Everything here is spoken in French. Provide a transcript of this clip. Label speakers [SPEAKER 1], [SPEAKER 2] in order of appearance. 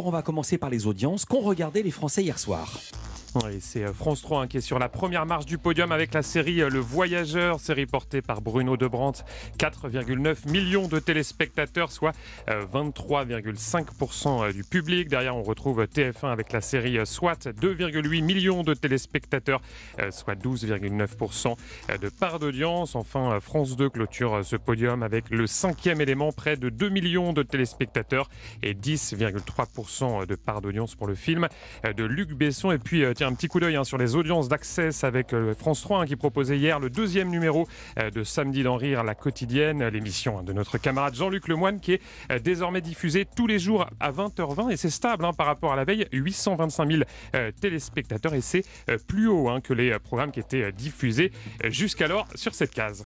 [SPEAKER 1] on va commencer par les audiences qu'ont regardé les Français hier soir?
[SPEAKER 2] Oui, c'est euh, France 3 hein, qui est sur la première marche du podium avec la série euh, Le Voyageur, série portée par Bruno Debrandt. 4,9 millions de téléspectateurs, soit 23,5% euh, du public. Derrière, on retrouve TF1 avec la série SWAT, 2,8 millions de téléspectateurs, soit 12,9% de part d'audience. Enfin, France 2 clôture ce podium avec le cinquième élément, près de 2 millions de téléspectateurs et 10,3% de part d'audience pour le film de Luc Besson. Et un petit coup d'œil hein, sur les audiences d'Access avec euh, France 3 hein, qui proposait hier le deuxième numéro euh, de Samedi d'en rire, la quotidienne, l'émission hein, de notre camarade Jean-Luc Lemoine qui est euh, désormais diffusée tous les jours à 20h20 et c'est stable par rapport à la veille, 825 000 téléspectateurs et c'est plus haut que les programmes qui étaient diffusés jusqu'alors sur cette case.